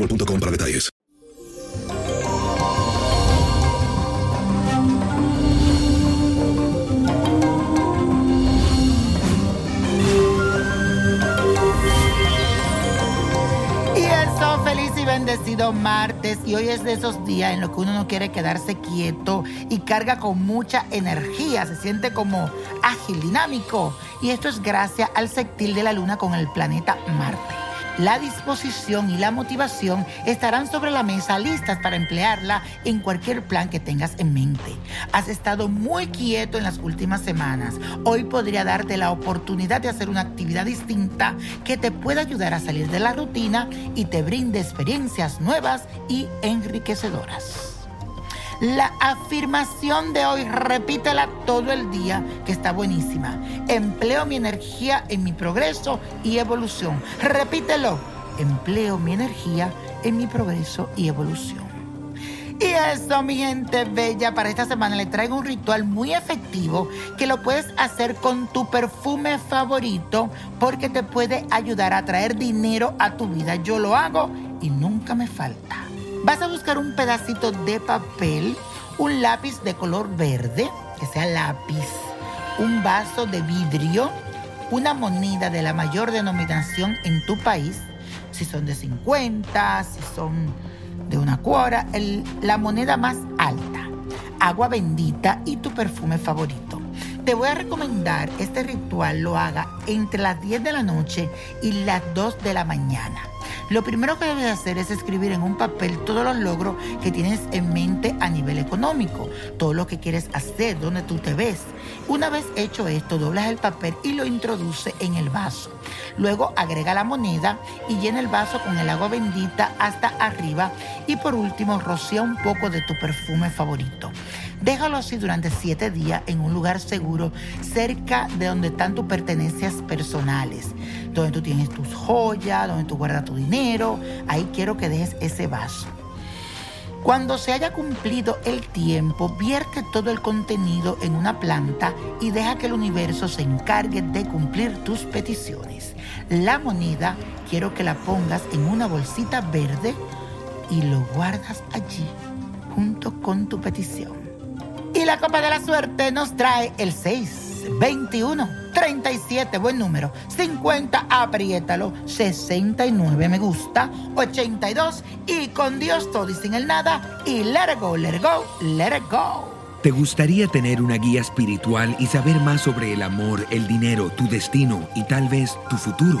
boostmobile.com para detalles. Feliz y bendecido martes. Y hoy es de esos días en los que uno no quiere quedarse quieto y carga con mucha energía. Se siente como ágil, dinámico. Y esto es gracias al sextil de la luna con el planeta Marte. La disposición y la motivación estarán sobre la mesa listas para emplearla en cualquier plan que tengas en mente. Has estado muy quieto en las últimas semanas. Hoy podría darte la oportunidad de hacer una actividad distinta que te pueda ayudar a salir de la rutina y te brinde experiencias nuevas y enriquecedoras. La afirmación de hoy, repítela todo el día, que está buenísima. Empleo mi energía en mi progreso y evolución. Repítelo. Empleo mi energía en mi progreso y evolución. Y eso, mi gente bella, para esta semana le traigo un ritual muy efectivo que lo puedes hacer con tu perfume favorito porque te puede ayudar a traer dinero a tu vida. Yo lo hago y nunca me falta. Vas a buscar un pedacito de papel, un lápiz de color verde, que sea lápiz, un vaso de vidrio, una moneda de la mayor denominación en tu país, si son de 50, si son de una cuora, el- la moneda más alta, agua bendita y tu perfume favorito. Te voy a recomendar este ritual lo haga entre las 10 de la noche y las 2 de la mañana. Lo primero que debes hacer es escribir en un papel todos los logros que tienes en mente a nivel económico, todo lo que quieres hacer, donde tú te ves. Una vez hecho esto, doblas el papel y lo introduce en el vaso. Luego agrega la moneda y llena el vaso con el agua bendita hasta arriba y por último rocía un poco de tu perfume favorito. Déjalo así durante siete días en un lugar seguro cerca de donde están tus pertenencias personales, donde tú tienes tus joyas, donde tú guardas tu dinero. Ahí quiero que dejes ese vaso. Cuando se haya cumplido el tiempo, vierte todo el contenido en una planta y deja que el universo se encargue de cumplir tus peticiones. La moneda quiero que la pongas en una bolsita verde y lo guardas allí junto con tu petición. La copa de la suerte nos trae el 6, 21, 37, buen número, 50, apriétalo, 69, me gusta, 82, y con Dios todo y sin el nada, y let go, let go, let it go. ¿Te gustaría tener una guía espiritual y saber más sobre el amor, el dinero, tu destino y tal vez tu futuro?